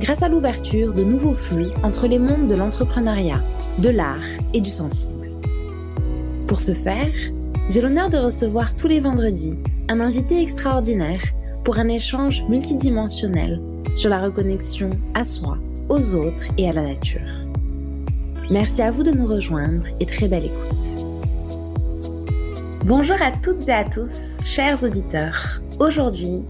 grâce à l'ouverture de nouveaux flux entre les mondes de l'entrepreneuriat, de l'art et du sensible. Pour ce faire, j'ai l'honneur de recevoir tous les vendredis un invité extraordinaire pour un échange multidimensionnel sur la reconnexion à soi, aux autres et à la nature. Merci à vous de nous rejoindre et très belle écoute. Bonjour à toutes et à tous, chers auditeurs. Aujourd'hui,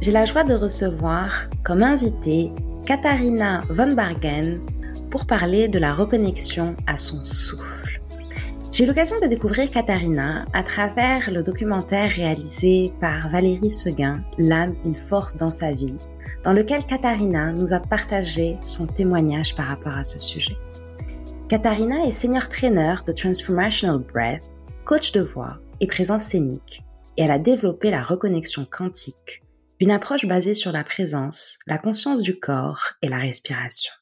j'ai la joie de recevoir comme invité Katharina von Bargen pour parler de la reconnexion à son souffle. J'ai eu l'occasion de découvrir Katharina à travers le documentaire réalisé par Valérie Seguin, L'âme, une force dans sa vie, dans lequel Katharina nous a partagé son témoignage par rapport à ce sujet. Katharina est senior trainer de Transformational Breath, coach de voix et présence scénique, et elle a développé la reconnexion quantique une approche basée sur la présence, la conscience du corps et la respiration.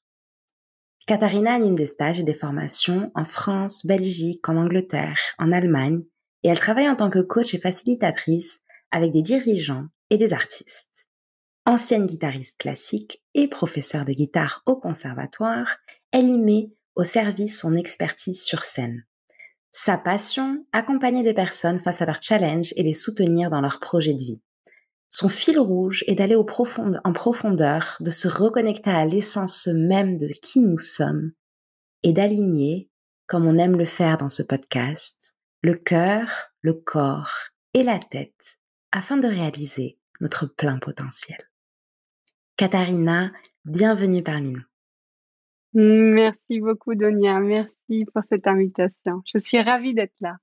Katharina anime des stages et des formations en France, Belgique, en Angleterre, en Allemagne, et elle travaille en tant que coach et facilitatrice avec des dirigeants et des artistes. Ancienne guitariste classique et professeure de guitare au conservatoire, elle y met au service son expertise sur scène. Sa passion, accompagner des personnes face à leurs challenges et les soutenir dans leurs projets de vie. Son fil rouge est d'aller en profondeur, de se reconnecter à l'essence même de qui nous sommes et d'aligner, comme on aime le faire dans ce podcast, le cœur, le corps et la tête afin de réaliser notre plein potentiel. Katharina, bienvenue parmi nous. Merci beaucoup, Donia. Merci pour cette invitation. Je suis ravie d'être là.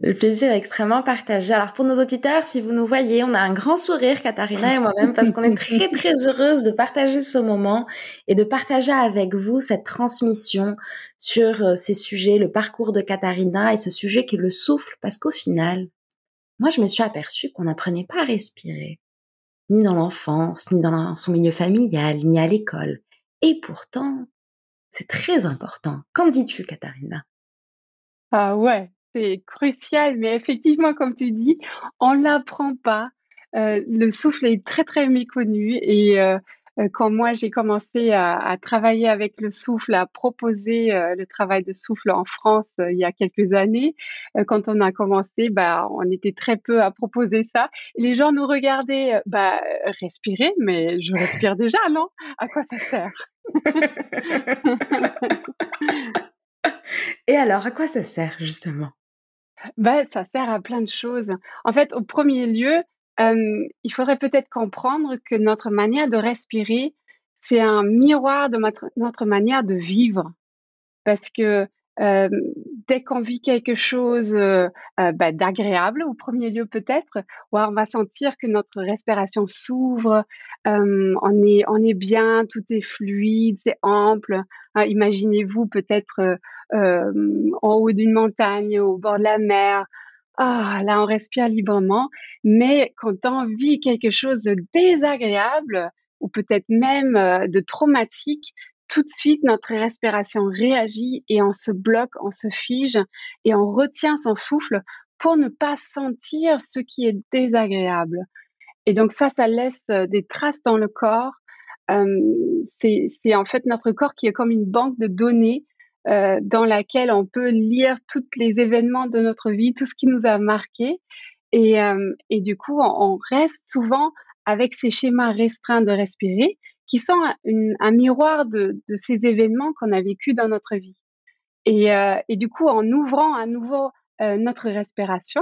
Le plaisir est extrêmement partagé. Alors pour nos auditeurs, si vous nous voyez, on a un grand sourire, Katharina et moi-même, parce qu'on est très très heureuse de partager ce moment et de partager avec vous cette transmission sur euh, ces sujets, le parcours de Katharina et ce sujet qui est le souffle, parce qu'au final, moi je me suis aperçue qu'on n'apprenait pas à respirer, ni dans l'enfance, ni dans son milieu familial, ni à l'école. Et pourtant, c'est très important. Qu'en dis-tu, Katharina? Ah ouais, c'est crucial, mais effectivement, comme tu dis, on l'apprend pas. Euh, le souffle est très très méconnu et euh, euh, quand moi j'ai commencé à, travailler avec le souffle, à proposer le travail de souffle en France il y a quelques années, quand on a commencé, bah on était très peu à proposer ça. les gens nous regardaient, bah respirer, mais je respire déjà, non? À quoi ça sert? Et alors, à quoi ça sert justement? Bah, ça sert à plein de choses. En fait, au premier lieu, il faudrait peut-être comprendre que notre manière de respirer, c'est un miroir de notre manière de vivre. Parce que dès qu'on vit quelque chose bah, d'agréable, au premier lieu peut-être, on va sentir que notre respiration s'ouvre, on, est, on est bien, tout est fluide, c'est ample. Hein, imaginez-vous peut-être en haut d'une montagne, au bord de la mer. Ah, là, on respire librement. Mais quand on vit quelque chose de désagréable, ou peut-être même de traumatique, tout de suite, notre respiration réagit et on se bloque, on se fige et on retient son souffle pour ne pas sentir ce qui est désagréable. Et donc ça, ça laisse euh, des traces dans le corps. Euh, c'est en fait notre corps qui est comme une banque de données euh, dans laquelle on peut lire tous les événements de notre vie, tout ce qui nous a marqué. Et, et du coup, on reste souvent avec ces schémas restreints de respirer qui sont un, miroir de, ces événements qu'on a vécus dans notre vie. Euh, et, du coup, en ouvrant à nouveau euh, notre respiration,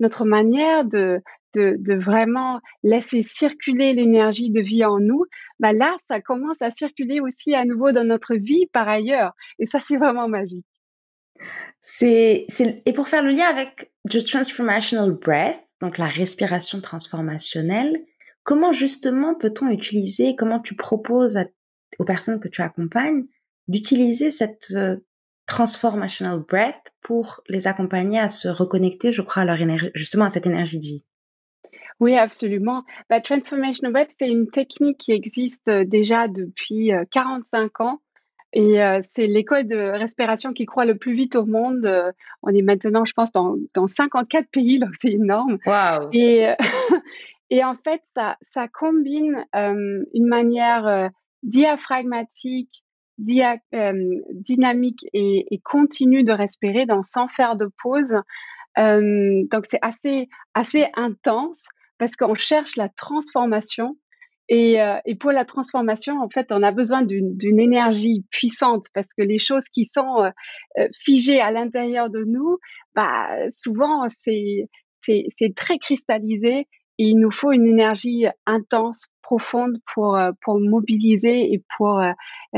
notre manière de, de, vraiment laisser circuler l'énergie de vie en nous, bah là, ça commence à circuler aussi à nouveau dans notre vie par ailleurs. Et ça, c'est vraiment magique. C'est, et pour faire le lien avec The Transformational Breath, donc la respiration transformationnelle, Comment justement peut-on utiliser, comment tu proposes aux personnes que tu accompagnes d'utiliser cette transformational breath pour les accompagner à se reconnecter, je crois, à leur énergie, justement à cette énergie de vie? Oui, absolument. La bah, transformational breath, c'est une technique qui existe déjà depuis 45 ans. Et c'est l'école de respiration qui croît le plus vite au monde. on est maintenant, je pense, dans, dans 54 pays, donc c'est énorme. Wow. Et, et en fait, ça, combine une manière diaphragmatique, dynamique et, continue de respirer sans faire de pause. donc c'est assez, intense parce qu'on cherche la transformation euh, et, pour la transformation, en fait, on a besoin d'une énergie puissante parce que les choses qui sont euh, euh, figées à l'intérieur de nous, bah, souvent, c'est très cristallisé et il nous faut une énergie intense, profonde pour, pour mobiliser et pour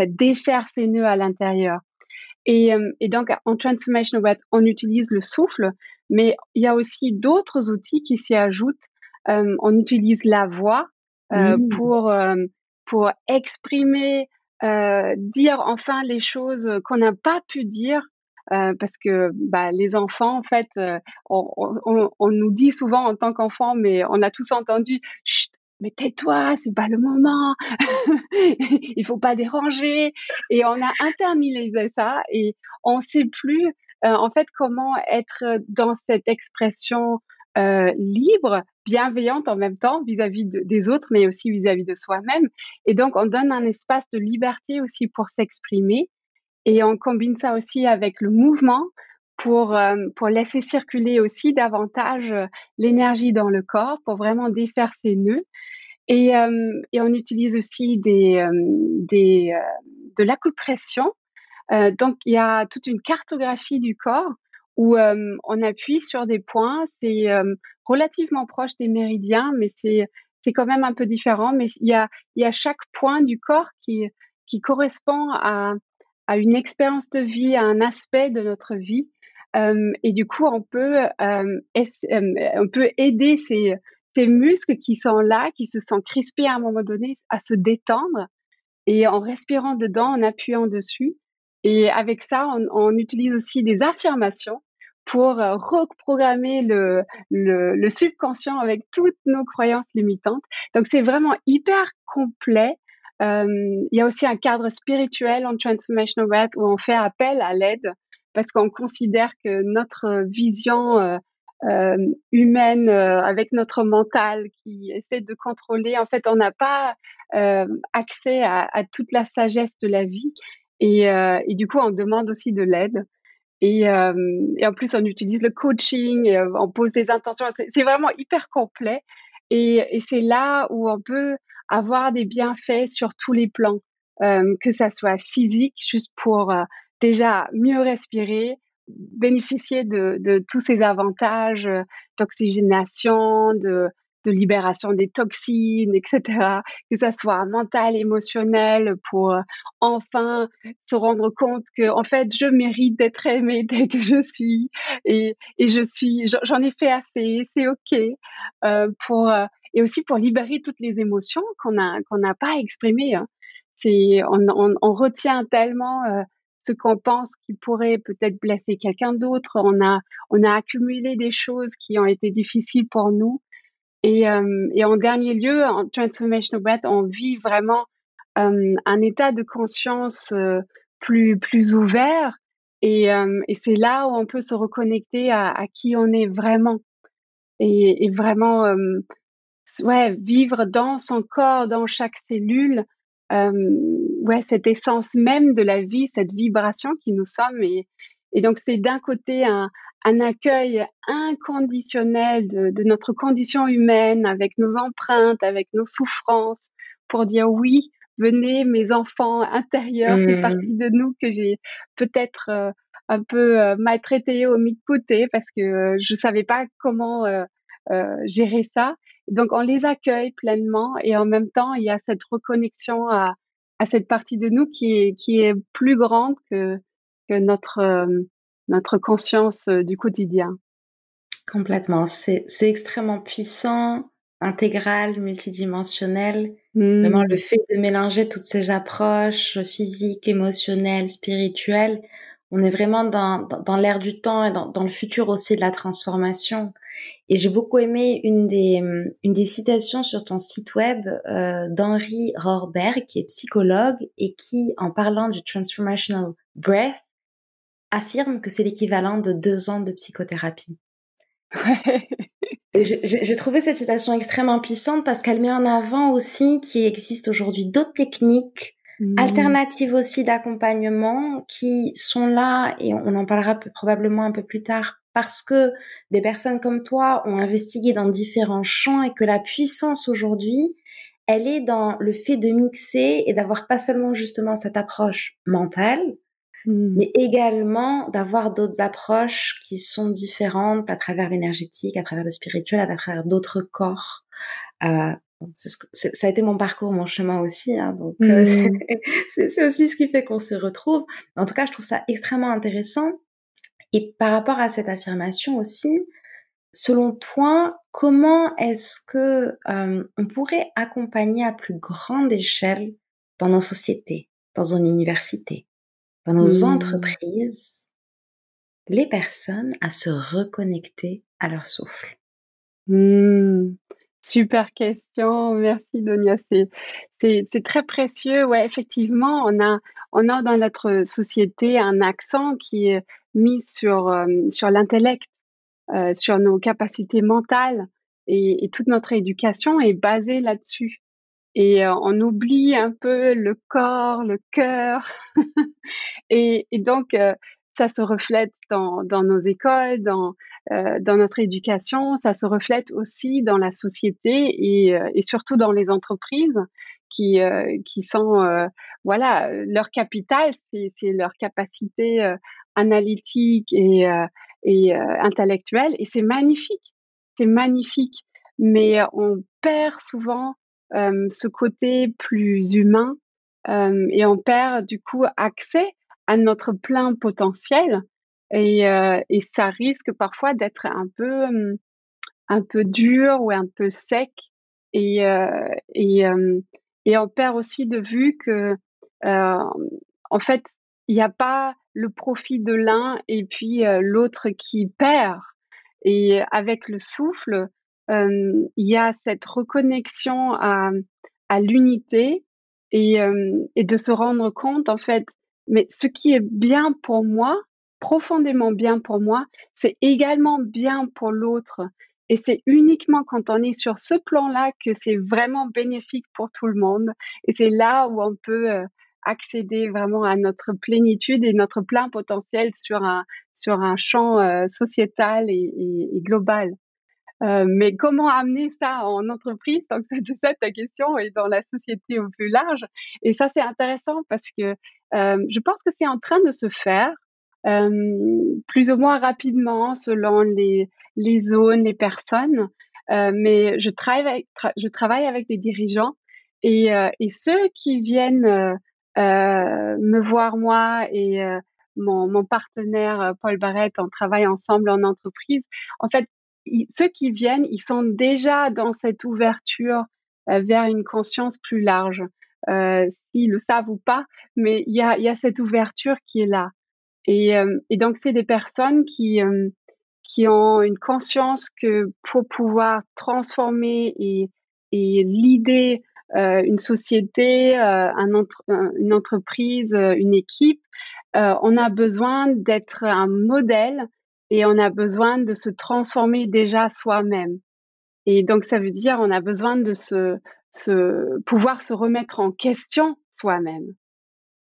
défaire ces nœuds à l'intérieur. Et, et, donc, en Transformation Breath, on utilise le souffle, mais il y a aussi d'autres outils qui s'y ajoutent. on utilise la voix euh, mmh. pour euh, pour exprimer, euh, dire enfin les choses qu'on n'a pas pu dire. Parce que bah, les enfants, en fait, on, on, on, nous dit souvent en tant qu'enfant, mais on a tous entendu, Chut, mais tais-toi, c'est pas le moment, il faut pas déranger. Et on a internalisé ça et on sait plus, en fait, comment être dans cette expression euh, libre, bienveillante en même temps vis-à-vis des autres, mais aussi vis-à-vis de soi-même. Et donc, on donne un espace de liberté aussi pour s'exprimer. Et on combine ça aussi avec le mouvement pour, euh, pour laisser circuler aussi davantage euh, l'énergie dans le corps, pour vraiment défaire ces nœuds. Et, et on utilise aussi des, des, de l'acupression. donc, il y a toute une cartographie du corps où on appuie sur des points. C'est relativement proche des méridiens, mais c'est c'est quand même un peu différent. Mais il y a il y a chaque point du corps qui qui correspond à à une expérience de vie, à un aspect de notre vie. et du coup, on peut on peut aider ces ces muscles qui sont là, qui se sont crispés à un moment donné, à se détendre. Et en respirant dedans, en appuyant dessus, et avec ça, on, on utilise aussi des affirmations pour euh, reprogrammer le, le, le, subconscient avec toutes nos croyances limitantes. Donc c'est vraiment hyper complet. Euh, il y a aussi un cadre spirituel en Transformational Breath où on fait appel à l'aide parce qu'on considère que notre vision euh, euh humaine avec notre mental qui essaie de contrôler, en fait, on n'a pas accès à, toute la sagesse de la vie. Et, du coup, on demande aussi de l'aide. Et, en plus, on utilise le coaching, on pose des intentions. C'est vraiment hyper complet. Et, et c'est là où on peut avoir des bienfaits sur tous les plans, euh, que ça soit physique, juste pour euh, déjà mieux respirer, bénéficier de, tous ces avantages d'oxygénation, de, libération des toxines, etc. Que ça soit mental, émotionnel, pour euh, enfin se rendre compte que en fait je mérite d'être aimée tel que je suis et, et je suis, j'en ai fait assez, c'est ok euh, pour euh, et aussi pour libérer toutes les émotions qu'on a qu'on n'a pas exprimées. Hein. On, retient tellement euh, ce qu'on pense qui pourrait peut-être blesser quelqu'un d'autre. On a, on a accumulé des choses qui ont été difficiles pour nous et, euh, en dernier lieu, en Transformational Breath, on vit vraiment euh, un état de conscience plus, plus ouvert. Et, c'est là où on peut se reconnecter à, qui on est vraiment. Et vraiment, ouais, vivre dans son corps, dans chaque cellule, ouais, cette essence même de la vie, cette vibration qui nous sommes. Et, et donc, c'est d'un côté un, un accueil inconditionnel de, de, notre condition humaine, avec nos empreintes, avec nos souffrances, pour dire oui, venez mes enfants intérieurs, c'est mmh. partie de nous que j'ai peut-être euh, un peu euh, maltraité ou mis de côté parce que euh, je savais pas comment euh, euh, gérer ça. Donc on les accueille pleinement et en même temps il y a cette reconnexion à, à cette partie de nous qui est, qui est plus grande que, que notre notre conscience euh, du quotidien. Complètement. C'est extrêmement puissant. intégral, multidimensionnel. Vraiment le mmh. fait de mélanger toutes ces approches physiques, émotionnelles, spirituelles. On est vraiment dans, dans, l'ère du temps et dans, dans, le futur aussi de la transformation. Et j'ai beaucoup aimé une des, une des citations sur ton site web euh, d'Henri Rohrberg, qui est psychologue et qui, en parlant du transformational breath, affirme que c'est l'équivalent de deux ans de psychothérapie. J'ai trouvé cette citation extrêmement puissante parce qu'elle met en avant aussi qu'il existe aujourd'hui d'autres techniques mmh. alternatives aussi d'accompagnement qui sont là et on en parlera probablement un peu plus tard parce que des personnes comme toi ont investigué dans différents champs et que la puissance aujourd'hui, elle est dans le fait de mixer et d'avoir pas seulement justement cette approche mentale, Mmh. mais également d'avoir d'autres approches qui sont différentes à travers l'énergétique, à travers le spirituel, à travers d'autres corps. Euh, ça a été mon parcours, mon chemin aussi, hein, donc euh, mmh. c'est aussi ce qui fait qu'on se retrouve. En tout cas, je trouve ça extrêmement intéressant. Et par rapport à cette affirmation aussi, selon toi, comment est-ce que euh, on pourrait accompagner à plus grande échelle dans nos sociétés, dans une université, dans nos mmh. entreprises les personnes à se reconnecter à leur souffle? Mmh. Super question, merci Donia. C'est très précieux. Ouais, effectivement, on a, dans notre société un accent qui est mis sur, euh, l'intellect, euh, sur nos capacités mentales et, toute notre éducation est basée là-dessus et euh, on oublie un peu le corps, le cœur. et, donc, ça se reflète dans, nos écoles, dans, euh, dans notre éducation, ça se reflète aussi dans la société et, et surtout dans les entreprises qui, qui sont, voilà, leur capital, c'est leur capacité analytique et, intellectuelle. Et c'est magnifique, c'est magnifique. Mais on perd souvent euh, ce côté plus humain euh, et on perd du coup accès à notre plein potentiel et, euh, et ça risque parfois d'être un peu un peu dur ou un peu sec et et, et on perd aussi de vue que en fait il n'y a pas le profit de l'un et puis l'autre qui perd et avec le souffle il y a cette reconnexion à, à l'unité et, et de se rendre compte, en fait, mais ce qui est bien pour moi, profondément bien pour moi, c'est également bien pour l'autre. Et c'est uniquement quand on est sur ce plan-là que c'est vraiment bénéfique pour tout le monde. Et c'est là où on peut accéder vraiment à notre plénitude et notre plein potentiel sur un, sur un champ sociétal et, et, et global. Euh, mais comment amener ça en entreprise que c'est ça ta question et dans la société au plus large? Et ça c'est intéressant parce que euh, je pense que c'est en train de se faire euh, plus ou moins rapidement selon les, zones, les personnes. Mais je travaille, avec, je travaille avec des dirigeants et, et ceux qui viennent me voir moi et mon, mon, partenaire Paul Barrett, on travaille ensemble en entreprise. En fait, ceux qui viennent, ils sont déjà dans cette ouverture euh, vers une conscience plus large. Euh, S'ils le savent ou pas, mais il y a, cette ouverture qui est là. Et, euh, donc, c'est des personnes qui, euh, qui ont une conscience que pour pouvoir transformer et, et l'idée une société, un une entreprise, une équipe, on a besoin d'être un modèle et on a besoin de se transformer déjà soi-même. Et donc ça veut dire on a besoin de se, se pouvoir se remettre en question soi-même.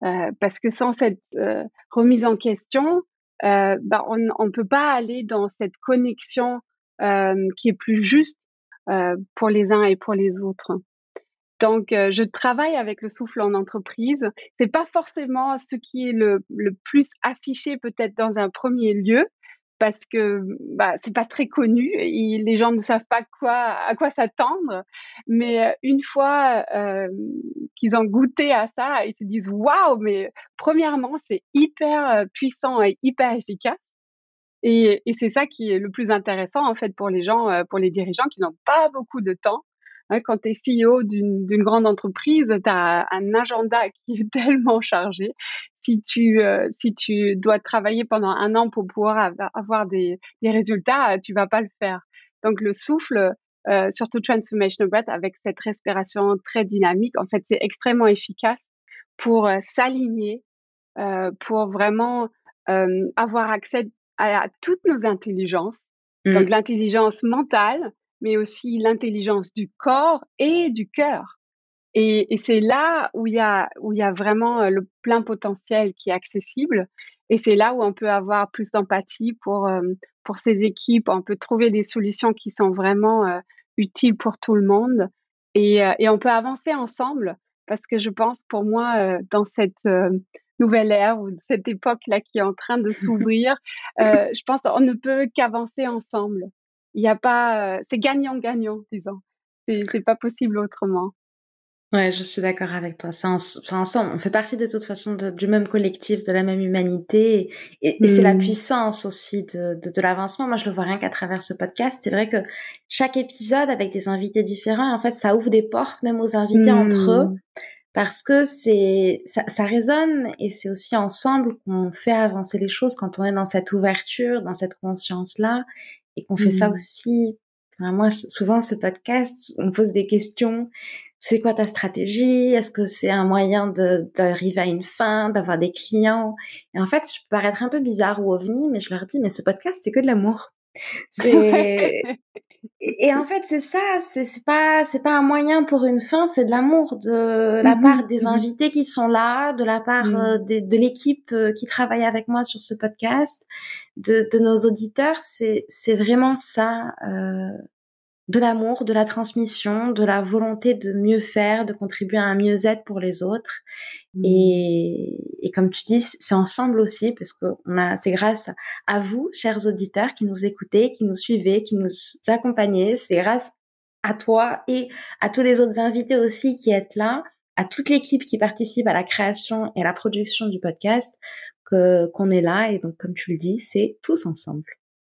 Euh, parce que sans cette euh, remise en question, euh, bah, on ne peut pas aller dans cette connexion euh, qui est plus juste euh, pour les uns et pour les autres. Donc, euh, je travaille avec le souffle en entreprise. C'est pas forcément ce qui est le, le plus affiché peut-être dans un premier lieu, parce que bah, c'est pas très connu et les gens ne savent pas quoi, à quoi s'attendre. Mais euh, une fois euh, qu'ils ont goûté à ça, ils se disent waouh, mais premièrement, c'est hyper euh, puissant et hyper efficace. Et, et c'est ça qui est le plus intéressant en fait pour les gens, euh, pour les dirigeants qui n'ont pas beaucoup de temps. Hein, quand tu es CEO d'une grande entreprise, tu as un agenda qui est tellement chargé. Si tu, euh, si tu dois travailler pendant un an pour pouvoir avoir des, des résultats, tu vas pas le faire. Donc le souffle, euh, surtout Transformational Breath, avec cette respiration très dynamique, en fait, c'est extrêmement efficace pour euh, s'aligner, euh, pour vraiment euh, avoir accès à, à, toutes nos intelligences. Mmh. Donc l'intelligence mentale, mais aussi l'intelligence du corps et du cœur. Et, et c'est là où il y a où il y a vraiment euh, le plein potentiel qui est accessible. Et c'est là où on peut avoir plus d'empathie pour euh, pour ces équipes. On peut trouver des solutions qui sont vraiment euh, utiles pour tout le monde. Et, et on peut avancer ensemble parce que je pense pour moi dans cette nouvelle ère ou cette époque là qui est en train de s'ouvrir, je pense qu'on ne peut qu'avancer ensemble. Il n'y a pas, c'est gagnant-gagnant, disons. C'est pas possible autrement. Ouais, je suis d'accord avec toi. C'est ensemble. On fait partie de toute façon de, du même collectif, de la même humanité. Et, et c'est la mmh. puissance aussi de, de, de l'avancement. Moi, je le vois rien qu'à travers ce podcast. C'est vrai que chaque épisode avec des invités différents, en fait, ça ouvre des portes même aux invités mmh. entre eux. Parce que c'est ça, ça résonne et c'est aussi ensemble qu'on fait avancer les choses quand on est dans cette ouverture, dans cette conscience-là et qu'on fait ça mmh. aussi. Enfin, moi, souvent, ce podcast, on pose des questions c'est quoi ta stratégie? Est-ce que c'est un moyen d'arriver à une fin, d'avoir des clients? Et en fait, je peux paraître un peu bizarre ou ovni, mais je leur dis, mais ce podcast, c'est que de l'amour. C'est et en fait, c'est ça. C'est pas c'est pas un moyen pour une fin, c'est de l'amour de la mmh part des mmh invités qui sont là, de la part mmh. de, de l'équipe euh, qui travaille avec moi sur ce podcast, de, de nos auditeurs. C'est c'est vraiment ça. Euh, de l'amour, de la transmission, de la volonté de mieux faire, de contribuer à un mieux-être pour les autres. Et, et, comme tu dis, c'est ensemble aussi, parce que on a, c'est grâce à vous, chers auditeurs, qui nous écoutez, qui nous suivez, qui nous accompagnez. C'est grâce à toi et à tous les autres invités aussi qui êtes là, à toute l'équipe qui participe à la création et à la production du podcast, que qu'on est là. Et donc, comme tu le dis, c'est tous ensemble.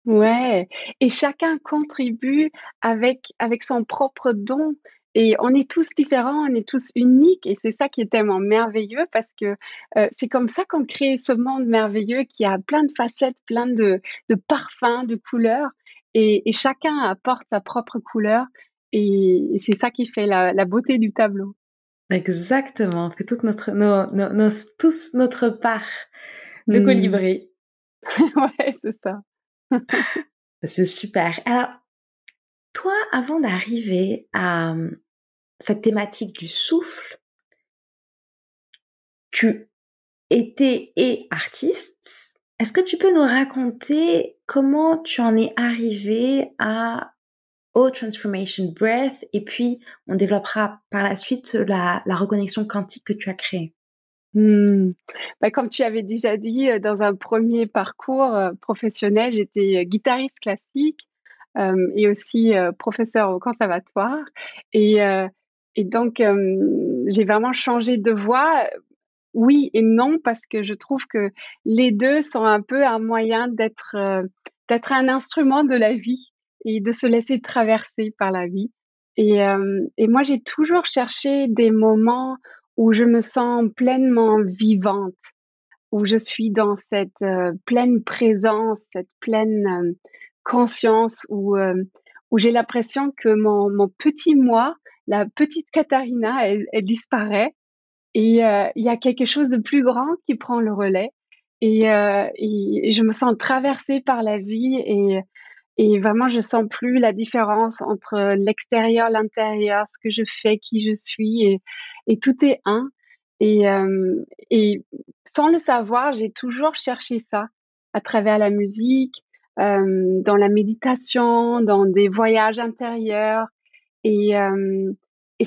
Ouais, et chacun contribue avec avec son propre don et on est tous différents, on est tous uniques et c'est ça qui est tellement merveilleux parce que euh, c'est comme ça qu'on crée ce monde merveilleux qui a plein de facettes, plein de, de parfums, de couleurs et, et chacun apporte sa propre couleur et, c'est ça qui fait la, la, beauté du tableau. Exactement, on fait toute notre, nos, nos, tous notre part de mmh. colibri. ouais, c'est ça. C'est super. Alors, toi, avant d'arriver à cette thématique du souffle, tu étais et artiste. Est-ce que tu peux nous raconter comment tu en es arrivé à O Transformation Breath et puis on développera par la suite la, la reconnexion quantique que tu as créée? Mmh. Bah, comme tu avais déjà dit, euh, dans un premier parcours euh, professionnel, j'étais euh, guitariste classique et aussi professeur au conservatoire. Et, et donc, j'ai vraiment changé de voix. Oui et non, parce que je trouve que les deux sont un peu un moyen d'être d'être un instrument de la vie et de se laisser traverser par la vie. Et, et moi, j'ai toujours cherché des moments où je me sens pleinement vivante, où je suis dans cette euh, pleine présence, cette pleine euh, conscience, où, euh, où j'ai l'impression que mon petit moi, la petite Katharina, elle, elle disparaît et il y a quelque chose de plus grand qui prend le relais. Et, et, et, je me sens traversée par la vie et, et vraiment je sens plus la différence entre l'extérieur, l'intérieur, ce que je fais, qui je suis et, et tout est un. Et, euh, et sans le savoir, j'ai toujours cherché ça à travers la musique, euh, dans la méditation, dans des voyages intérieurs. Et,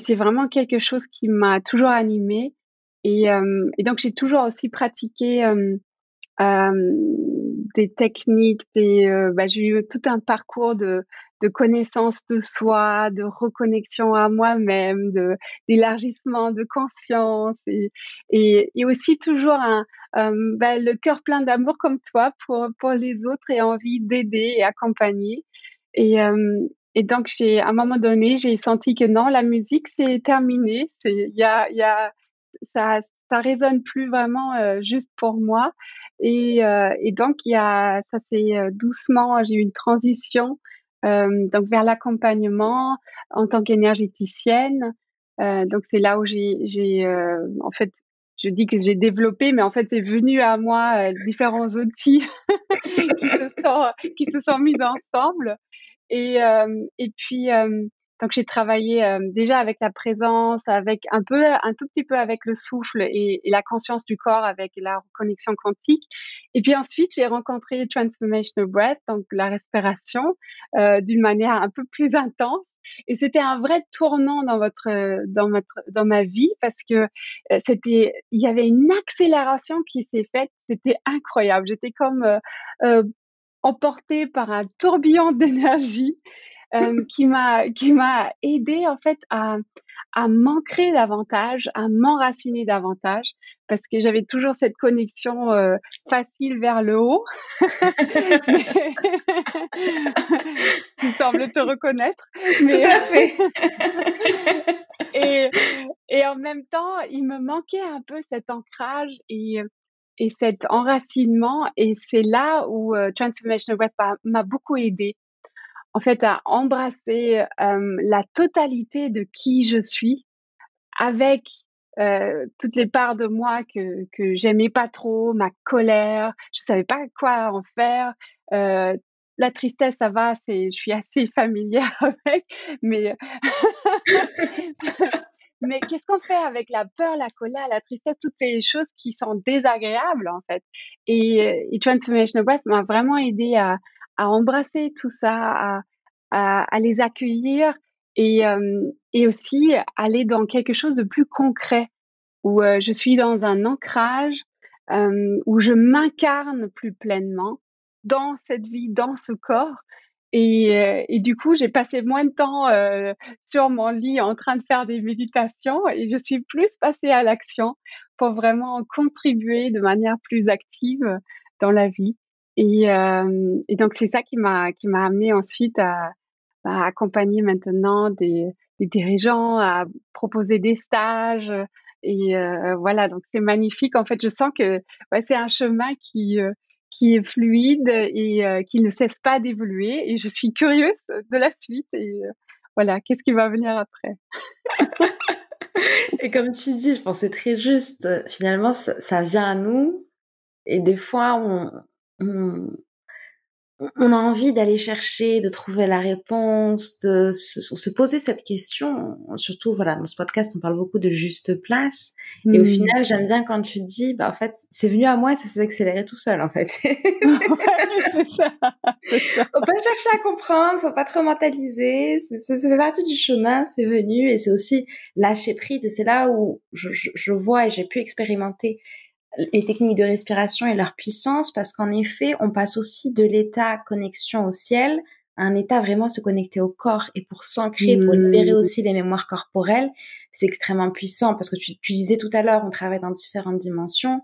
c'est vraiment quelque chose qui m'a toujours animée. Et, donc j'ai toujours aussi pratiqué des techniques, des, bah, j'ai eu tout un parcours de, de connaissance de soi, de reconnexion à moi-même, d'élargissement de conscience et aussi toujours un, bah, le cœur plein d'amour comme toi pour pour les autres et envie d'aider et accompagner. Et, et donc j'ai à un moment donné j'ai senti que non la musique c'est terminé, c'est y a y a ça ça résonne plus vraiment euh, juste pour moi et, euh, et donc y a ça c'est euh, doucement j'ai eu une transition donc vers l'accompagnement en tant qu'énergéticienne. donc c'est là où j'ai, j'ai en fait, je dis que j'ai développé, mais en fait c'est venu à moi différents outils qui, se sont, qui se sont mis ensemble. Et, et puis donc j'ai travaillé euh, déjà avec la présence, avec un peu, un tout petit peu avec le souffle et, la conscience du corps, avec la connexion quantique. Et puis ensuite j'ai rencontré Transformational Breath, donc la respiration, euh, d'une manière un peu plus intense. Et c'était un vrai tournant dans votre, dans votre, dans ma vie parce que c'était, il y avait une accélération qui s'est faite. C'était incroyable. J'étais comme euh emportée par un tourbillon d'énergie euh, qui m'a qui m'a aidé en fait à à m'ancrer davantage, à m'enraciner davantage, parce que j'avais toujours cette connexion euh, facile vers le haut. tu sembles te reconnaître. Mais... Tout à fait. et, et en même temps, il me manquait un peu cet ancrage et, et cet enracinement. Et c'est là où euh, Transformation Web m'a beaucoup aidé en fait à embrasser la totalité de qui je suis avec toutes les parts de moi que que j'aimais pas trop, ma colère, je savais pas quoi en faire. la tristesse, ça va, je suis assez familière avec, mais mais qu'est-ce qu'on fait avec la peur, la colère, la tristesse, toutes ces choses qui sont désagréables en fait? Et, et Transformation Breath m'a vraiment aidé à, à embrasser tout ça, à, à, à les accueillir et, euh, et aussi aller dans quelque chose de plus concret, où euh, je suis dans un ancrage, euh, où je m'incarne plus pleinement dans cette vie, dans ce corps. Et, et du coup, j'ai passé moins de temps sur mon lit en train de faire des méditations et je suis plus passée à l'action pour vraiment contribuer de manière plus active dans la vie. Et, euh, et donc c'est ça qui m'a qui m'a amené ensuite à, à accompagner maintenant des, des, dirigeants, à proposer des stages. Et euh, voilà, donc c'est magnifique. En fait, je sens que ouais, c'est un chemin qui euh, qui est fluide et euh, qui ne cesse pas d'évoluer. Et je suis curieuse de la suite. Et euh, voilà, qu'est-ce qui va venir après? Et comme tu dis, je pense c'est très juste. Finalement, ça, vient à nous. Et des fois, on, on a envie d'aller chercher, de trouver la réponse, de se, poser cette question. Surtout, voilà, dans ce podcast, on parle beaucoup de juste place. Et au mmh. final, j'aime bien quand tu dis, bah, en fait, c'est venu à moi et ça s'est accéléré tout seul, en fait. ouais, c'est ça, Faut pas chercher à comprendre, faut pas trop mentaliser. Ça fait partie du chemin, c'est venu et c'est aussi lâcher prise. Et c'est là où je, je vois et j'ai pu expérimenter les techniques de respiration et leur puissance parce qu'en effet, on passe aussi de l'état connexion au ciel à un état vraiment se connecter au corps et pour s'ancrer, pour mmh. libérer aussi les mémoires corporelles, c'est extrêmement puissant parce que tu, disais tout à l'heure, on travaille dans différentes dimensions.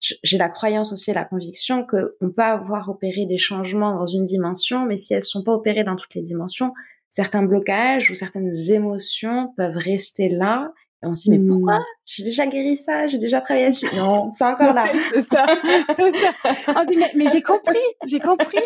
J'ai la croyance aussi et la conviction que on peut avoir opéré des changements dans une dimension, mais si elles sont pas opérées dans toutes les dimensions, certains blocages ou certaines émotions peuvent rester là et on se dit, mais pourquoi? Mmh. J'ai déjà guéri ça, j'ai déjà travaillé là-dessus. Non, c'est encore là. c'est ça. ça. On dit, mais, mais j'ai compris, j'ai compris.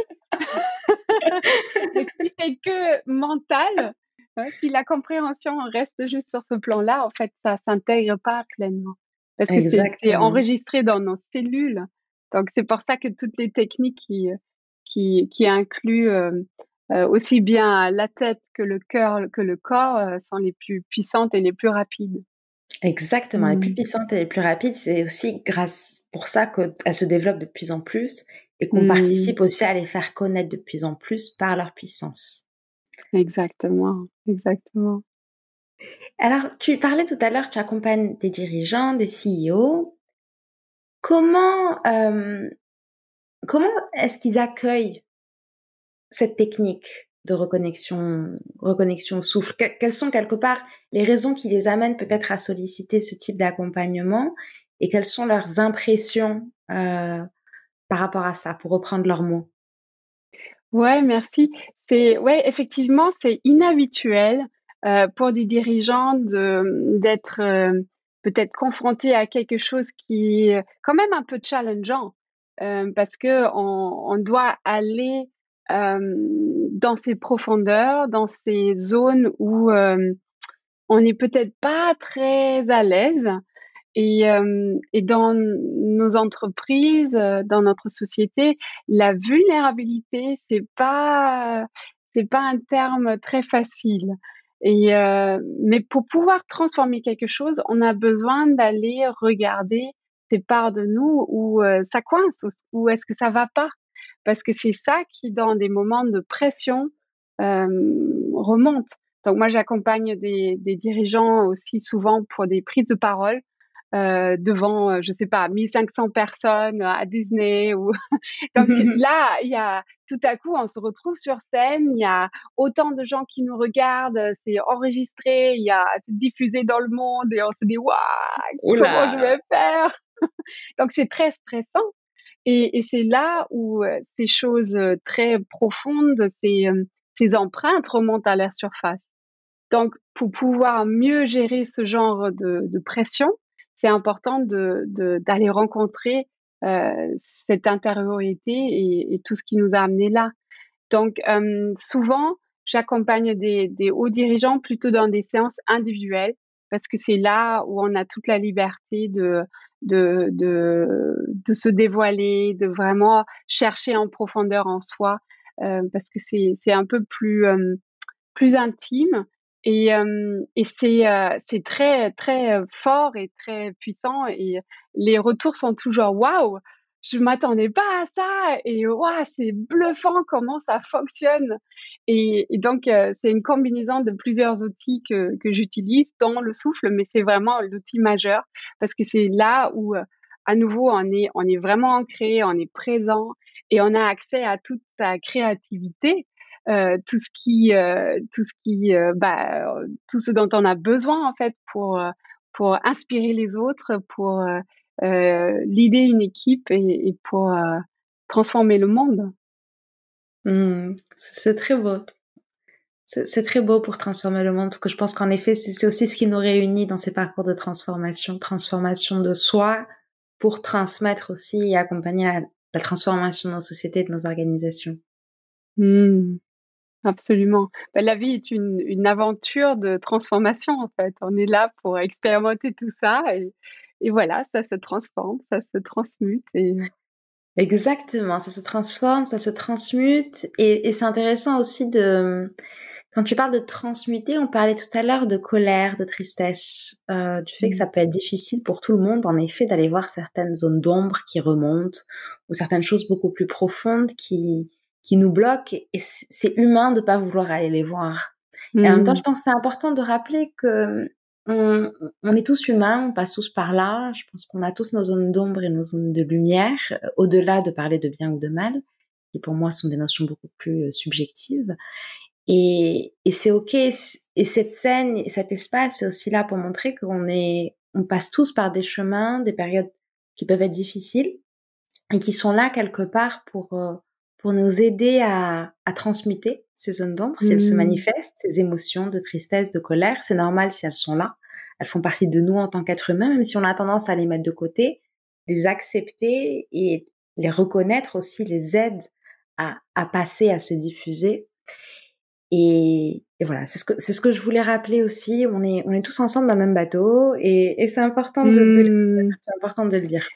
si c'est que mental, hein, si la compréhension reste juste sur ce plan-là, en fait, ça s'intègre pas pleinement. Parce que c'est enregistré dans nos cellules. Donc, c'est pour ça que toutes les techniques qui, qui, qui incluent euh, euh, aussi bien la tête que le cœur, que le corps euh, sont les plus puissantes et les plus rapides. Exactement, les plus mmh. puissantes et les plus rapides, c'est aussi grâce pour ça qu'elles se développent de plus en plus et qu'on mmh. participe aussi à les faire connaître de plus en plus par leur puissance. Exactement, exactement. Alors, tu parlais tout à l'heure, tu accompagnes des dirigeants, des CEO. Comment euh, comment est-ce qu'ils accueillent cette technique de reconnexion, reconnexion au souffle Quelles sont quelque part les raisons qui les amènent peut-être à solliciter ce type d'accompagnement et quelles sont leurs impressions euh, par rapport à ça, pour reprendre leurs mots? Ouais, merci. C'est ouais, effectivement, c'est inhabituel euh, pour des dirigeants d'être euh, peut-être confrontés à quelque chose qui est quand même un peu challengeant parce que on, on doit aller dans ces profondeurs, dans ces zones où euh, on n'est peut-être pas très à l'aise. Et, euh, dans nos entreprises, euh, dans notre société, la vulnérabilité, c'est pas c'est pas un terme très facile. Et euh, mais pour pouvoir transformer quelque chose, on a besoin d'aller regarder ces parts de nous où euh, ça coince, où est-ce que ça va pas, parce que c'est ça qui, dans des moments de pression, euh, remonte. Donc moi, j'accompagne des, des dirigeants aussi souvent pour des prises de parole euh, devant, euh, je sais pas, 1500 personnes à Disney. Ou... Donc là, il y a tout à coup, on se retrouve sur scène, il y a autant de gens qui nous regardent, c'est enregistré, il y a c'est diffusé dans le monde et on se dit waouh, comment je vais faire? Donc c'est très stressant. Et, et c'est là où euh, ces choses euh, très profondes, ces, ces empreintes remontent à la surface. Donc, pour pouvoir mieux gérer ce genre de, de pression, c'est important de, d'aller rencontrer euh, cette intériorité et, et, tout ce qui nous a amené là. Donc, euh, souvent, j'accompagne des, des, hauts dirigeants plutôt dans des séances individuelles parce que c'est là où on a toute la liberté de, de, de, de se dévoiler, de vraiment chercher en profondeur en soi euh, parce que c'est, un peu plus, euh, plus intime. Et, euh, et c'est euh, c'est très très fort et très puissant. Et les retours sont toujours waouh je m'attendais pas à ça et waouh c'est bluffant comment ça fonctionne. Et, donc c'est une combinaison de plusieurs outils que que j'utilise dans le souffle mais c'est vraiment l'outil majeur parce que c'est là où à nouveau on est on est vraiment ancré on est présent et on a accès à toute sa créativité euh, tout ce qui, euh, tout ce qui, euh, bah, tout ce dont on a besoin en fait pour pour inspirer les autres, pour euh, l'idée une équipe et, et pour transformer le monde. Mmh, c'est très beau. C'est très beau pour transformer le monde parce que je pense qu'en effet, c'est aussi ce qui nous réunit dans ces parcours de transformation, transformation de soi pour transmettre aussi et accompagner la, la transformation de nos sociétés, de nos organisations. Mmh. Absolument. Bah, la vie est une, une, aventure de transformation, en fait. On est là pour expérimenter tout ça et, et voilà, ça se transforme, ça se transmute. Et... Exactement, ça se transforme, ça se transmute. Et, et c'est intéressant aussi de... Quand tu parles de transmuter, on parlait tout à l'heure de colère, de tristesse, euh, du fait que ça mmh. peut être difficile pour tout le monde, en effet, d'aller voir certaines zones d'ombre qui remontent ou certaines choses beaucoup plus profondes qui, qui nous bloquent et c'est humain de pas vouloir aller les voir. Et en même temps, mmh. je pense que c'est important de rappeler que on, on, est tous humains, on passe tous par là. Je pense qu'on a tous nos zones d'ombre et nos zones de lumière, euh, au-delà de parler de bien ou de mal, qui pour moi sont des notions beaucoup plus euh, subjectives. Et, et c'est ok. Et cette scène, et cet espace, c'est aussi là pour montrer qu'on est, on passe tous par des chemins, des périodes qui peuvent être difficiles et qui sont là quelque part pour euh, pour nous aider à, à transmuter ces zones d'ombre, si elles se mmh. manifestent, ces émotions de tristesse, de colère. C'est normal si elles sont là. Elles font partie de nous en tant qu'être humain, même si on a tendance à les mettre de côté, les accepter et les reconnaître aussi les aide à, à passer, à se diffuser. Et, et voilà, c'est ce que c'est ce que je voulais rappeler aussi. On est on est tous ensemble dans le même bateau et, et c'est important de, de mmh. c'est important de le dire.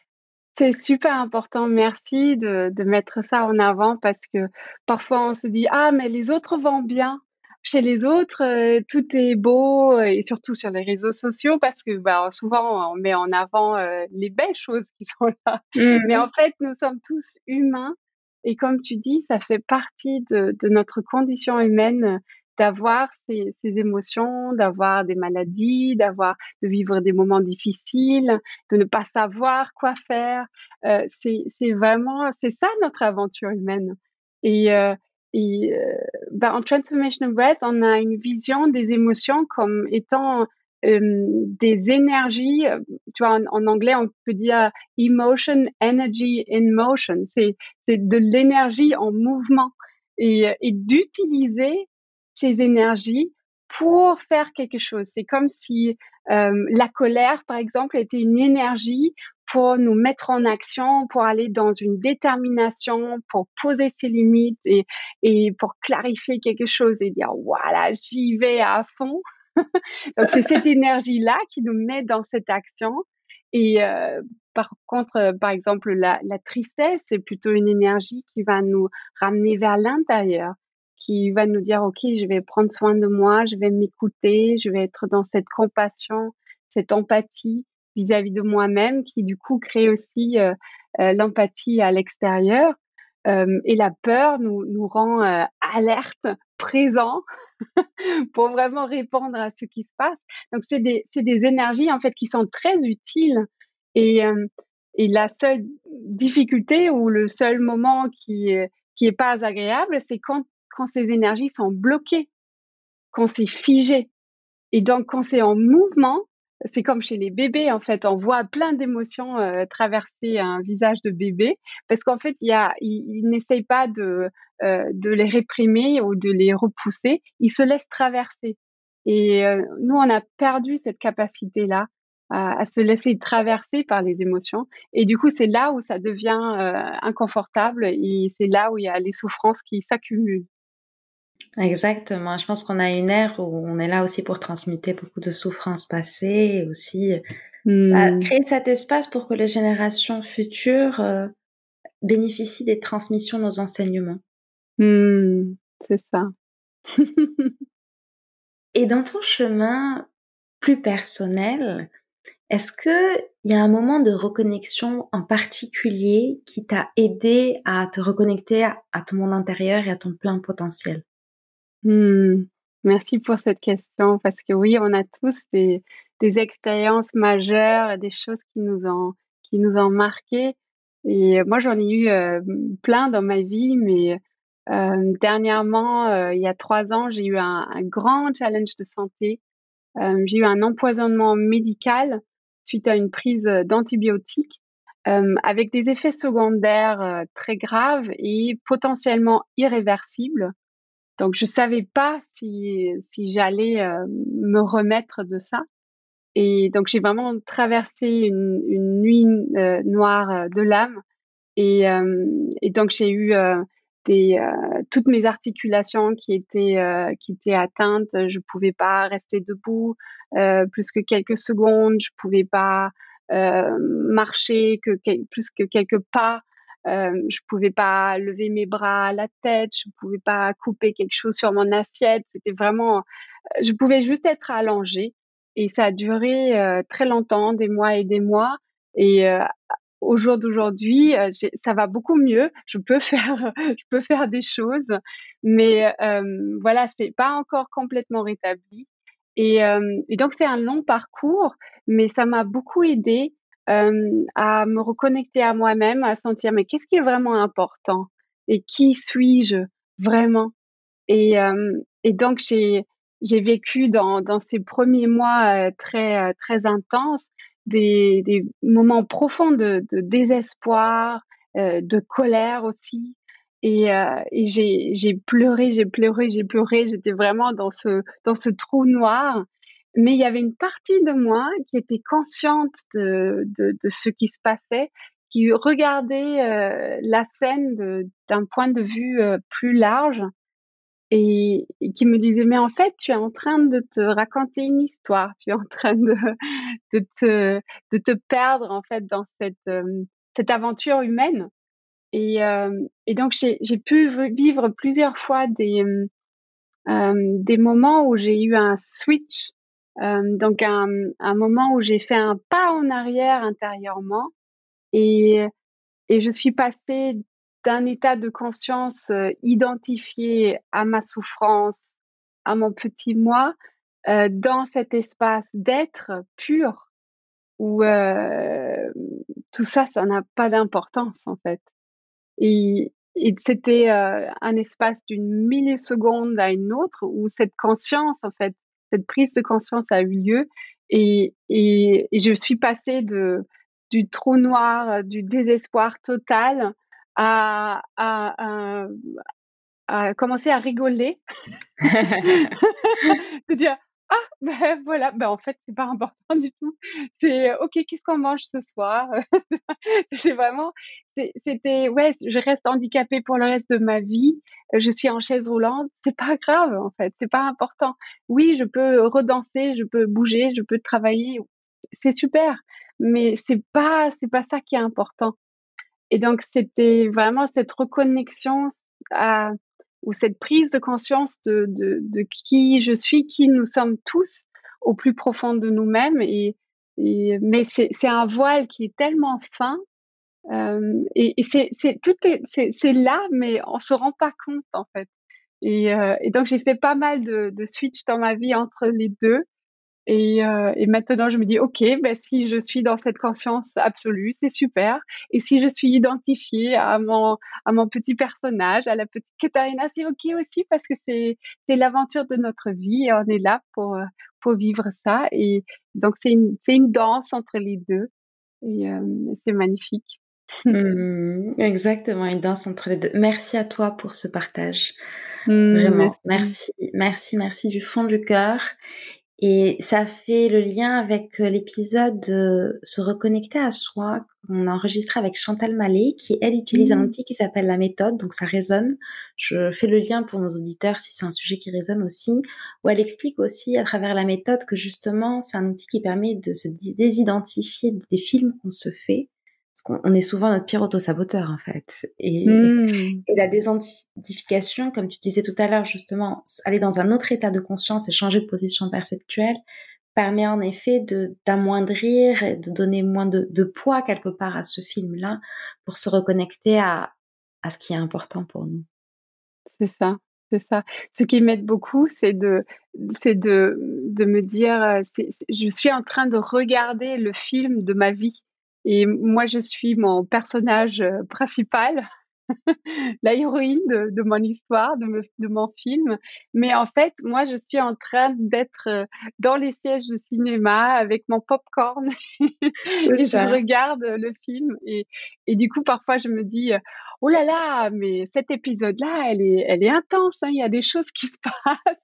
C'est super important. Merci de, de mettre ça en avant parce que parfois on se dit ah mais les autres vont bien. Chez les autres, euh, tout est beau et surtout sur les réseaux sociaux parce que bah, souvent on met en avant euh, les belles choses qui sont là. Mmh. Mais en fait, nous sommes tous humains et comme tu dis, ça fait partie de, de notre condition humaine d'avoir ces, ces, émotions, d'avoir des maladies, d'avoir de vivre des moments difficiles, de ne pas savoir quoi faire. Euh, c'est vraiment c'est ça notre aventure humaine. Et, euh, et euh, ben, en Transformational Breath, on a une vision des émotions comme étant des énergies, tu vois, en, anglais, on peut dire emotion, energy in motion. C'est de l'énergie en mouvement et, et d'utiliser ces énergies pour faire quelque chose. C'est comme si euh, la colère, par exemple, était une énergie pour nous mettre en action, pour aller dans une détermination, pour poser ses limites et, et pour clarifier quelque chose et dire voilà, j'y vais à fond. Donc c'est cette énergie-là qui nous met dans cette action. Et euh, par contre, par exemple, la tristesse, c'est plutôt une énergie qui va nous ramener vers l'intérieur qui va nous dire, OK, je vais prendre soin de moi, je vais m'écouter, je vais être dans cette compassion, cette empathie vis-à-vis de moi-même, qui du coup crée aussi euh, euh, l'empathie à l'extérieur. Euh, et la peur nous, nous rend alerte, présent, pour vraiment répondre à ce qui se passe. Donc, c'est des, des énergies, en fait, qui sont très utiles. Et, et la seule difficulté ou le seul moment qui, qui est pas agréable, c'est quand quand ces énergies sont bloquées, quand c'est figé. Et donc, quand c'est en mouvement, c'est comme chez les bébés, en fait, on voit plein d'émotions euh, traverser un visage de bébé, parce qu'en fait, il, n'essaye pas de, euh, de les réprimer ou de les repousser, il se laisse traverser. Et euh, nous, on a perdu cette capacité-là à, se laisser traverser par les émotions. Et du coup, c'est là où ça devient inconfortable et c'est là où il y a les souffrances qui s'accumulent. Exactement. Je pense qu'on a une ère où on est là aussi pour transmuter beaucoup de souffrances passées et aussi bah, hmm. créer cet espace pour que les générations futures euh, bénéficient des transmissions de nos enseignements. Hmm, c'est ça. et dans ton chemin plus personnel, est-ce que il y a un moment de reconnexion en particulier qui t'a aidé à te reconnecter à ton monde intérieur et à ton plein potentiel? Hmm. Merci pour cette question parce que oui, on a tous des, expériences majeures, des choses qui nous ont, qui nous ont marqué. Et moi, j'en ai eu euh, plein dans ma vie, mais euh, dernièrement, euh, il y a trois ans, j'ai eu un, grand challenge de santé. j'ai eu un empoisonnement médical suite à une prise d'antibiotiques avec des effets secondaires très graves et potentiellement irréversibles. Donc, je savais pas si, si j'allais euh, me remettre de ça. Et donc, j'ai vraiment traversé une, une nuit euh, noire euh, de l'âme. Et, et, donc, j'ai eu des, toutes mes articulations qui étaient, qui étaient atteintes. Je pouvais pas rester debout plus que quelques secondes. Je pouvais pas marcher que plus que quelques pas. Euh, je pouvais pas lever mes bras à la tête, je pouvais pas couper quelque chose sur mon assiette. C'était vraiment, je pouvais juste être allongée. Et ça a duré euh, très longtemps, des mois et des mois. Et euh, au jour d'aujourd'hui, euh, ça va beaucoup mieux. Je peux faire, je peux faire des choses, mais euh, voilà, c'est pas encore complètement rétabli. Et, et donc c'est un long parcours, mais ça m'a beaucoup aidé euh, à me reconnecter à moi-même, à sentir mais qu'est-ce qui est vraiment important? Et qui suis-je vraiment? Et, euh, donc j'ai vécu dans, ces premiers mois euh, très très intenses des, moments profonds de, désespoir, de colère aussi. Et, j'ai, pleuré, j'ai pleuré, j'ai pleuré. J'étais vraiment dans ce trou noir mais il y avait une partie de moi qui était consciente de, de, de ce qui se passait, qui regardait euh, la scène d'un point de vue euh, plus large et, qui me disait mais en fait tu es en train de te raconter une histoire, tu es en train de, de, te, de te perdre en fait dans cette, euh, cette aventure humaine. Et, et donc j'ai pu vivre plusieurs fois des, des moments où j'ai eu un switch euh, donc un, moment où j'ai fait un pas en arrière intérieurement et, et je suis passée d'un état de conscience euh, identifié à ma souffrance, à mon petit moi euh, dans cet espace d'être pur où tout ça, ça n'a pas d'importance en fait. Et, c'était un espace d'une milliseconde à une autre où cette conscience, en fait, cette prise de conscience a eu lieu et, et, et je suis passée de, du trou noir, du désespoir total à, à, à, à commencer à rigoler. de dire, ah, ben voilà, ben en fait, c'est pas important du tout. C'est OK, qu'est-ce qu'on mange ce soir? C'est vraiment, c'était, ouais, je reste handicapée pour le reste de ma vie. Je suis en chaise roulante. C'est pas grave, en fait, c'est pas important. Oui, je peux redanser, je peux bouger, je peux travailler. C'est super, mais c'est pas, c'est pas ça qui est important. Et donc, c'était vraiment cette reconnexion à, ou cette prise de conscience de, de, de, qui je suis, qui nous sommes tous au plus profond de nous-mêmes. Et, et, mais c'est un voile qui est tellement fin. Euh, et, et c'est tout c'est là, mais on se rend pas compte en fait. Et, euh, et donc j'ai fait pas mal de, de switch dans ma vie entre les deux. Et, euh, et, maintenant, je me dis, OK, ben, si je suis dans cette conscience absolue, c'est super. Et si je suis identifiée à mon, à mon petit personnage, à la petite Katharina, c'est OK aussi parce que c'est, c'est l'aventure de notre vie et on est là pour, pour vivre ça. Et donc, c'est une, c'est une danse entre les deux. Et euh, c'est magnifique. Mmh, exactement, une danse entre les deux. Merci à toi pour ce partage. Mmh, Vraiment, merci, merci, merci du fond du cœur. Et ça fait le lien avec euh, l'épisode Se reconnecter à soi qu'on a enregistré avec Chantal Mallet, qui elle utilise un mmh. outil qui s'appelle la méthode, donc ça résonne. Je fais le lien pour nos auditeurs si c'est un sujet qui résonne aussi, où elle explique aussi à travers la méthode que justement c'est un outil qui permet de se désidentifier des films qu'on se fait on est souvent notre pire auto-saboteur en fait. Et, mmh. et, la désidentification, comme tu disais tout à l'heure justement, aller dans un autre état de conscience et changer de position perceptuelle permet en effet de d'amoindrir et de donner moins de, de, poids quelque part à ce film-là pour se reconnecter à, à ce qui est important pour nous. C'est ça, c'est ça. Ce qui m'aide beaucoup, c'est de, c'est de, de me dire, euh, je suis en train de regarder le film de ma vie et moi, je suis mon personnage euh, principal, la héroïne de, mon histoire, de, de, mon film. Mais en fait, moi, je suis en train d'être euh, dans les sièges de cinéma avec mon popcorn et je regarde le film. Et, et du coup, parfois, je me dis, oh là là, mais cet épisode-là, elle est, elle est intense. Hein, il y a des choses qui se passent.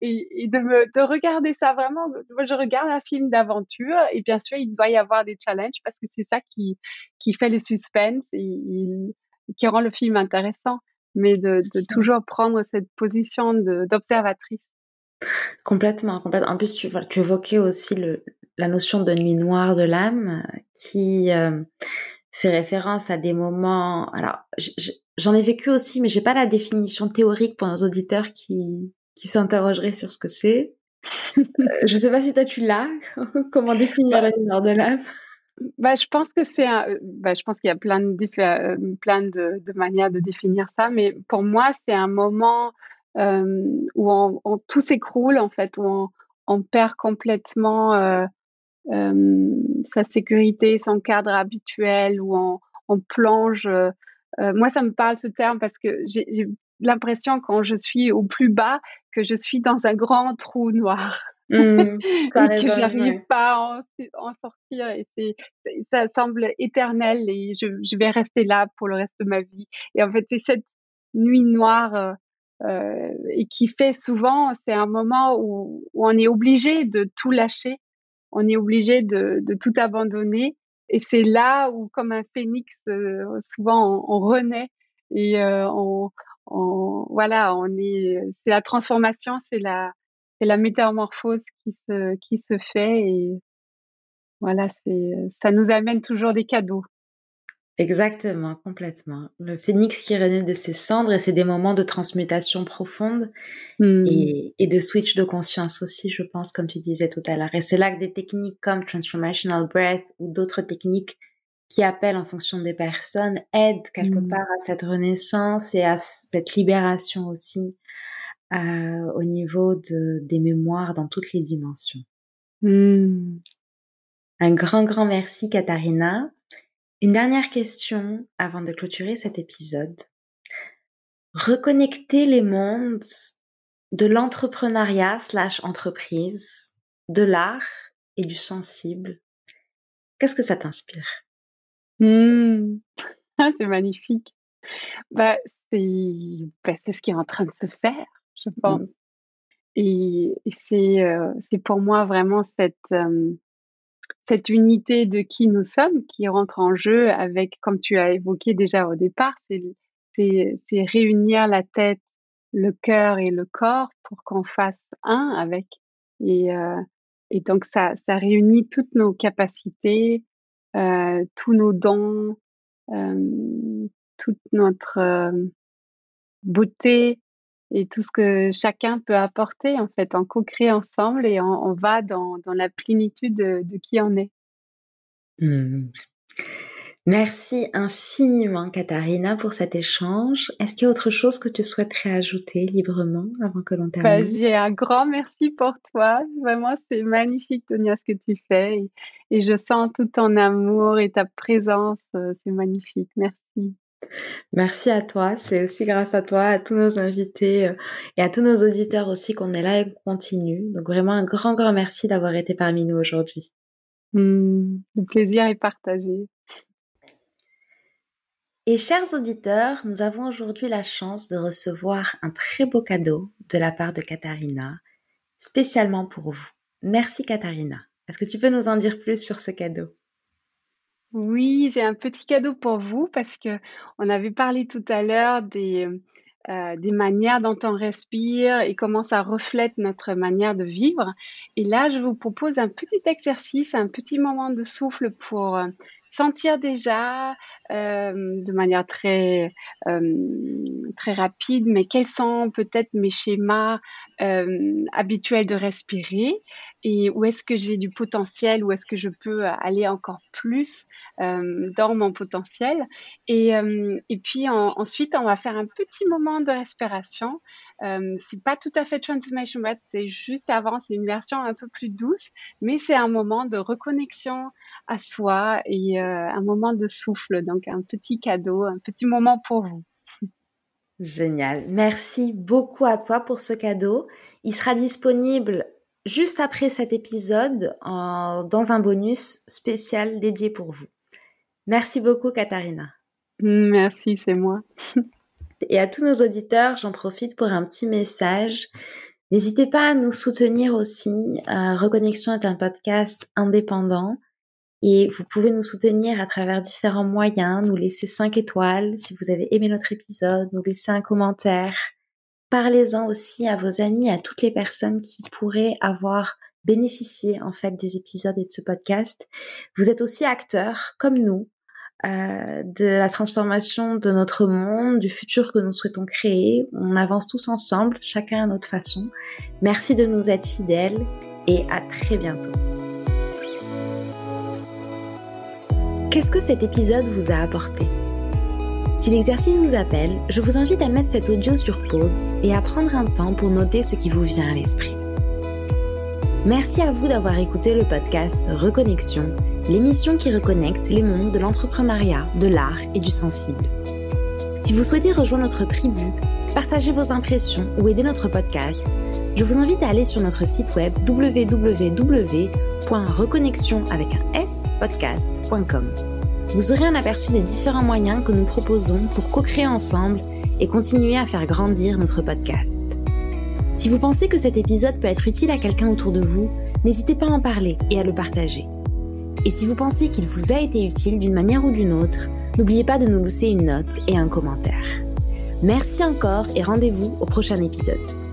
Et, et de, me, de regarder ça vraiment, moi je regarde un film d'aventure et bien sûr il doit y avoir des challenges parce que c'est ça qui, qui fait le suspense et, qui rend le film intéressant, mais de, de toujours prendre cette position d'observatrice. Complètement, complètement. En plus, tu, tu évoquais aussi le, la notion de nuit noire de l'âme qui, euh, fait référence à des moments. Alors, j'en ai vécu aussi, mais j'ai pas la définition théorique pour nos auditeurs qui qui s'interrogeraient sur ce que c'est. euh, je sais pas si toi tu l'as. Comment définir bah la lumière de l'âme? Bah, je pense que c'est bah, je pense qu'il y a plein de euh, plein de, manières de définir ça, mais pour moi c'est un moment euh, où on, tout s'écroule en fait, où on, perd complètement euh, sa sécurité, son cadre habituel, où on, on plonge. Moi, ça me parle ce terme parce que j'ai l'impression quand je suis au plus bas que je suis dans un grand trou noir. Mmh, que j'arrive pas à en, sortir et c'est ça semble éternel et je, je, vais rester là pour le reste de ma vie et en fait c'est cette nuit noire euh, et qui fait souvent c'est un moment où, où, on est obligé de tout lâcher on est obligé de, de, tout abandonner. Et c'est là où, comme un phénix, euh, souvent on, renaît et euh, on, on, voilà, on est. C'est la transformation, c'est la, c'est la métamorphose qui se, qui se fait et voilà, c'est, ça nous amène toujours des cadeaux. Exactement, complètement. Le phénix qui renaît de ses cendres et c'est des moments de transmutation profonde mmh. et, et, de switch de conscience aussi, je pense, comme tu disais tout à l'heure. Et c'est là que des techniques comme Transformational Breath ou d'autres techniques qui appellent en fonction des personnes aident quelque mmh. part à cette renaissance et à cette libération aussi. Au niveau de, des mémoires dans toutes les dimensions. Mmh. Un grand, grand merci, Katharina. Une dernière question avant de clôturer cet épisode. Reconnecter les mondes de l'entrepreneuriat slash entreprise, de l'art et du sensible. Qu'est-ce que ça t'inspire? Mmh. C'est magnifique. Bah, bah, c'est ce qui est en train de se faire, je mmh. pense. Et, euh, c'est pour moi vraiment cette, cette unité de qui nous sommes qui rentre en jeu avec, comme tu as évoqué déjà au départ, c'est réunir la tête, le cœur et le corps pour qu'on fasse un avec. Et, euh, et donc ça, ça réunit toutes nos capacités, euh, tous nos dons, toute notre beauté, et tout ce que chacun peut apporter en fait en co-créer ensemble et on, va dans, dans, la plénitude de, qui on est. Mmh. Merci infiniment Katharina pour cet échange. Est-ce qu'il y a autre chose que tu souhaiterais ajouter librement avant que l'on bah, termine? J'ai un grand merci pour toi. Vraiment, c'est magnifique Tonia ce que tu fais et, et je sens tout ton amour et ta présence. Euh, c'est magnifique. Merci. Merci à toi. C'est aussi grâce à toi, à tous nos invités euh, et à tous nos auditeurs aussi qu'on est là et qu'on continue. Donc vraiment un grand, grand merci d'avoir été parmi nous aujourd'hui. Mmh, le plaisir est partagé. Et chers auditeurs, nous avons aujourd'hui la chance de recevoir un très beau cadeau de la part de Katharina, spécialement pour vous. Merci Katharina. Est-ce que tu peux nous en dire plus sur ce cadeau? Oui, j'ai un petit cadeau pour vous parce que on avait parlé tout à l'heure des, euh, des manières dont on respire et comment ça reflète notre manière de vivre. Et là, je vous propose un petit exercice, un petit moment de souffle pour euh, sentir déjà euh, de manière très très rapide, mais quels sont peut-être mes schémas habituels de respirer et où est-ce que j'ai du potentiel, où est-ce que je peux aller encore plus euh, dans mon potentiel. Et, euh, et puis ensuite, on va faire un petit moment de respiration. Euh, c'est pas tout à fait transformation breath, c'est juste avant, c'est une version un peu plus douce, mais c'est un moment de reconnexion à soi et euh, un moment de souffle. Donc un petit cadeau, un petit moment pour vous. Génial. Merci beaucoup à toi pour ce cadeau. Il sera disponible juste après cet épisode dans un bonus spécial dédié pour vous. Merci beaucoup, Katharina. Merci, c'est moi. Et à tous nos auditeurs, j'en profite pour un petit message. N'hésitez pas à nous soutenir aussi. Euh, Reconnexion est un podcast indépendant et vous pouvez nous soutenir à travers différents moyens, nous laisser 5 étoiles si vous avez aimé notre épisode, nous laisser un commentaire, Parlez-en aussi à vos amis, à toutes les personnes qui pourraient avoir bénéficié en fait des épisodes et de ce podcast. Vous êtes aussi acteurs comme nous euh, de la transformation de notre monde, du futur que nous souhaitons créer. On avance tous ensemble, chacun à notre façon. Merci de nous être fidèles et à très bientôt. Qu'est-ce que cet épisode vous a apporté? Si l'exercice vous appelle, je vous invite à mettre cet audio sur pause et à prendre un temps pour noter ce qui vous vient à l'esprit. Merci à vous d'avoir écouté le podcast Reconnexion, l'émission qui reconnecte les mondes de l'entrepreneuriat, de l'art et du sensible. Si vous souhaitez rejoindre notre tribu, partager vos impressions ou aider notre podcast, je vous invite à aller sur notre site web www.reconnexion avec un s podcast.com vous aurez un aperçu des différents moyens que nous proposons pour co-créer ensemble et continuer à faire grandir notre podcast. Si vous pensez que cet épisode peut être utile à quelqu'un autour de vous, n'hésitez pas à en parler et à le partager. Et si vous pensez qu'il vous a été utile d'une manière ou d'une autre, n'oubliez pas de nous laisser une note et un commentaire. Merci encore et rendez-vous au prochain épisode.